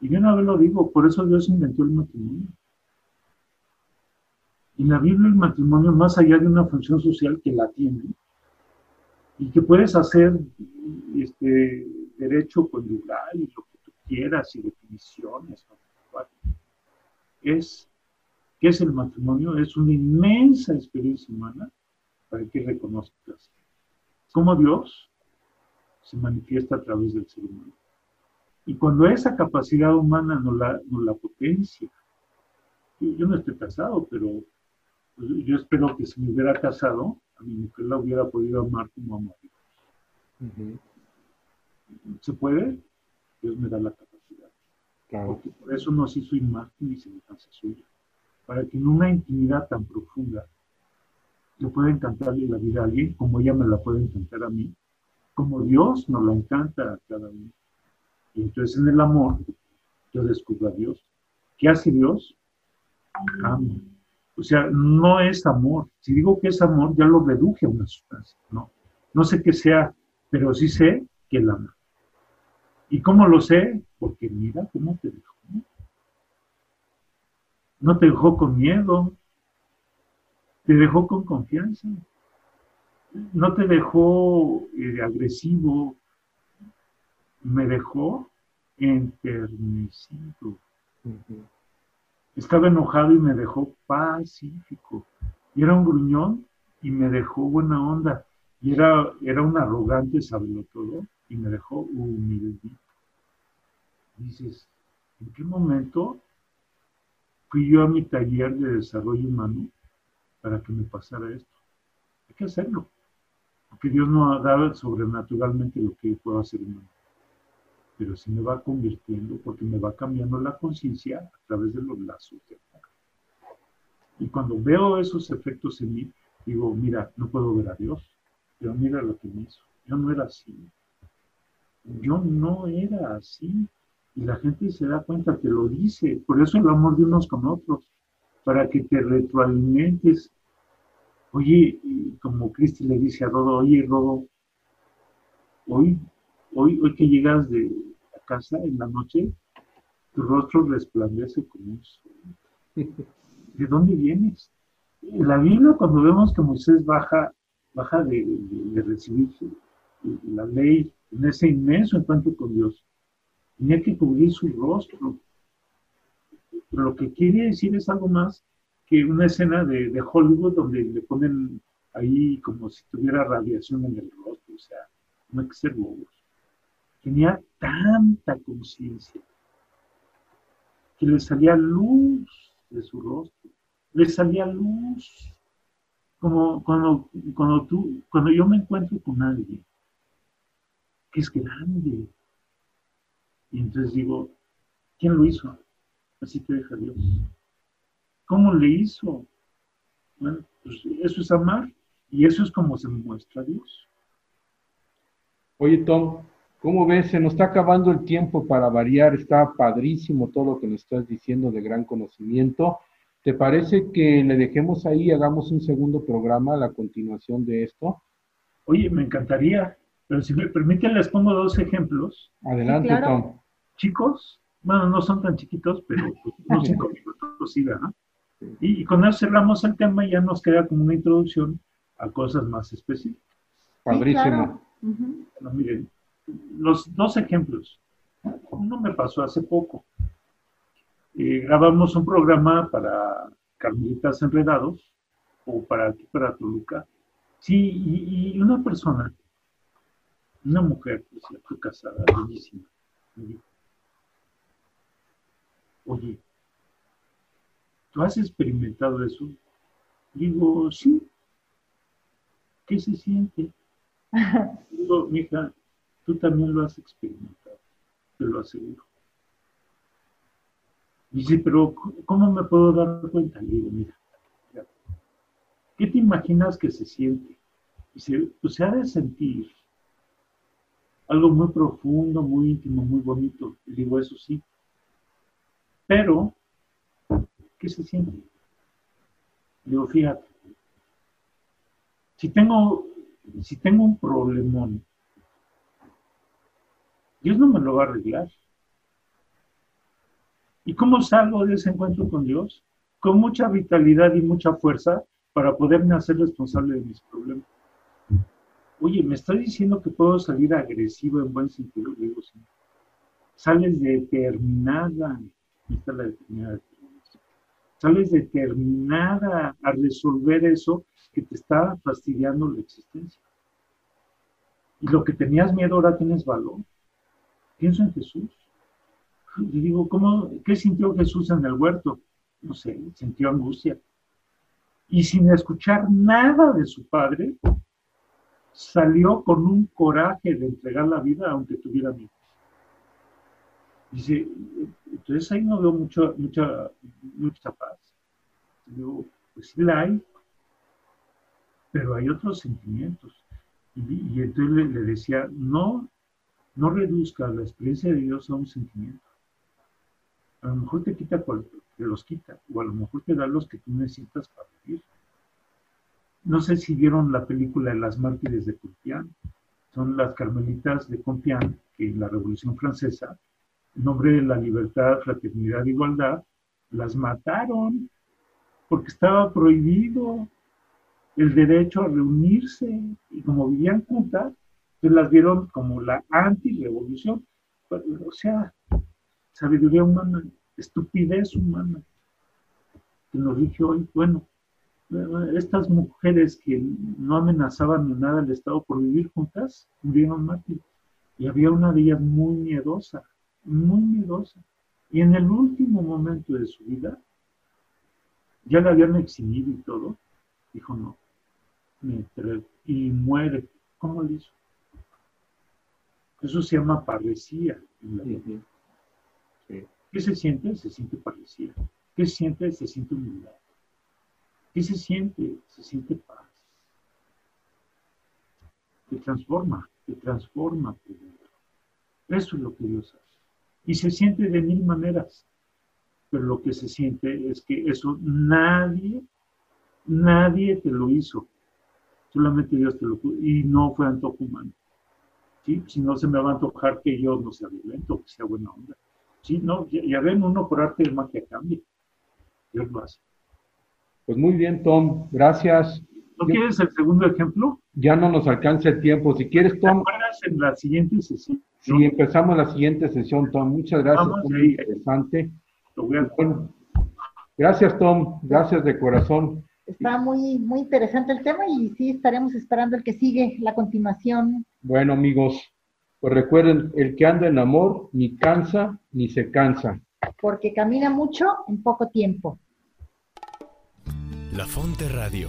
Y una vez lo digo, por eso Dios inventó el matrimonio. En la Biblia el matrimonio, más allá de una función social que la tiene, y que puedes hacer este, derecho conyugal y lo que tú quieras y definiciones, ¿no? es ¿Qué es el matrimonio? Es una inmensa experiencia humana para que reconozcas cómo Dios se manifiesta a través del ser humano. Y cuando esa capacidad humana nos la, nos la potencia, yo, yo no estoy casado, pero pues, yo espero que si me hubiera casado, a mi mujer la hubiera podido amar como amo a Dios. ujú, ¿Se puede? Dios me da la capacidad. claro, Porque por eso nos hizo imagen y semejanza suya. Para que en una intimidad tan profunda le pueda encantarle la vida a alguien como ella me la puede encantar a mí, como Dios nos la encanta a cada uno. Y entonces en el amor yo descubro a Dios. ¿Qué hace Dios? Ama. O sea, no es amor. Si digo que es amor, ya lo reduje a una sustancia, ¿no? No sé qué sea, pero sí sé que él ama. ¿Y cómo lo sé? Porque mira cómo te dejó. No te dejó con miedo, te dejó con confianza. No te dejó eh, agresivo, me dejó enternecido. Estaba enojado y me dejó pacífico. Y era un gruñón y me dejó buena onda. Y era, era un arrogante, sabelo todo, y me dejó humildito. Dices, ¿en qué momento fui yo a mi taller de desarrollo humano para que me pasara esto? Hay que hacerlo. Porque Dios no dado sobrenaturalmente lo que puedo hacer humano. Pero se me va convirtiendo porque me va cambiando la conciencia a través de los lazos de amor. Y cuando veo esos efectos en mí, digo, mira, no puedo ver a Dios, pero mira lo que me hizo. Yo no era así. Yo no era así. Y la gente se da cuenta que lo dice. Por eso el amor de unos con otros, para que te retroalimentes. Oye, como Cristi le dice a Rodo, oye, Rodo, hoy, hoy, hoy que llegas de a casa en la noche, tu rostro resplandece como un sol. ¿De dónde vienes? En la Biblia, cuando vemos que Moisés baja, baja de, de- recibir la ley en ese inmenso encuentro con Dios, tenía que cubrir su rostro. Pero lo que quiere decir es algo más que una escena de, de Hollywood donde le ponen ahí como si tuviera radiación en el rostro. O sea, no hay que ser bobos. Tenía tanta conciencia que le salía luz de su rostro, le salía luz. Como cuando, cuando, tú, cuando yo me encuentro con alguien que es grande, y entonces digo, ¿quién lo hizo? Así te deja Dios. ¿Cómo le hizo? Bueno, pues eso es amar y eso es como se muestra a Dios. Oye, Tom, ¿cómo ves? Se nos está acabando el tiempo para variar. Está padrísimo todo lo que nos estás diciendo de gran conocimiento. ¿Te parece que le dejemos ahí, hagamos un segundo programa a la continuación de esto? Oye, me encantaría, pero si me permiten les pongo dos ejemplos. Adelante, claro. Tom. Chicos, bueno, no son tan chiquitos, pero pues, unos cinco minutos sí, ¿verdad? Y, y con eso cerramos el tema y ya nos queda como una introducción a cosas más específicas. Padrísimo. Sí, claro. Ujú. Bueno, miren, los dos ejemplos. Uno me pasó hace poco. Eh, grabamos un programa para Carmelitas Enredados, o para aquí, para Toluca. Sí, y, y una persona, una mujer, que se fue casada, bellísima, me dijo, oye, ¿tú has experimentado eso? Digo, sí. ¿Qué se siente? Digo, mija, tú también lo has experimentado, te lo aseguro. Dice, pero ¿cómo me puedo dar cuenta? Le digo, mira, mira, ¿qué te imaginas que se siente? Dice, pues se ha de sentir algo muy profundo, muy íntimo, muy bonito. Le digo, eso sí. Pero, ¿qué se siente? Digo, fíjate, si tengo, si tengo un problemón, Dios no me lo va a arreglar. ¿Y cómo salgo de ese encuentro con Dios? Con mucha vitalidad y mucha fuerza para poderme hacer responsable de mis problemas. Oye, ¿me está diciendo que puedo salir agresivo en buen sentido? Le digo, sí. Sales determinada, ahí está la determinada. Sales determinada a resolver eso que te está fastidiando la existencia. Y lo que tenías miedo ahora tienes valor. Pienso en Jesús. Y digo, ¿cómo, ¿qué sintió Jesús en el huerto? No sé, sintió angustia. Y sin escuchar nada de su padre, salió con un coraje de entregar la vida aunque tuviera miedo. Dice, entonces ahí no veo mucho, mucha, mucha paz. Digo, pues sí la hay, pero hay otros sentimientos. Y, entonces le, decía, no, no reduzca la experiencia de Dios a un sentimiento. A lo mejor te quita, cual- te los quita, o a lo mejor te da los que tú necesitas para vivir. No sé si vieron la película de las mártires de Compián. Son las carmelitas de Compián que en la Revolución Francesa, en nombre de la libertad, fraternidad igualdad, las mataron porque estaba prohibido el derecho a reunirse y como vivían juntas, pues las vieron como la anti-revolución. O sea, sabiduría humana, estupidez humana. Que nos dije hoy, bueno, estas mujeres que no amenazaban en nada al Estado por vivir juntas, murieron mártires. Y había una de ellas muy miedosa, muy miedosa. Y en el último momento de su vida, ya la habían eximido y todo, dijo no, me entrego y muere. ¿Cómo lo hizo? Eso se llama parresía. en la vida. Sí. ¿Qué se siente? Se siente parresía. ¿Qué se siente? Se siente humildad. ¿Qué se siente? Se siente paz. Te transforma, te transforma. Eso es lo que Dios hace. Y se siente de mil maneras. Pero lo que se siente es que eso nadie, nadie te lo hizo. Solamente Dios te lo pudo. Y no fue antojo humano. ¿Sí? Si no se me va a antojar que yo no sea violento, que sea buena onda. Sí, no, ya ven, uno por arte de magia cambia. Dios lo hace. Pues muy bien, Tom. Gracias. ¿No quieres el segundo ejemplo? Ya no nos alcanza el tiempo. Si quieres, ¿Te Tom, acuerdas en la siguiente sesión? si empezamos la siguiente sesión, Tom. Muchas gracias. Vamos muy interesante. Lo voy a- Bueno, gracias, Tom. Gracias de corazón. Está muy, muy interesante el tema y sí estaremos esperando el que sigue, la continuación. Bueno, amigos, pues recuerden, el que anda en amor ni cansa ni se cansa. porque camina mucho en poco tiempo. La Fonte Radio,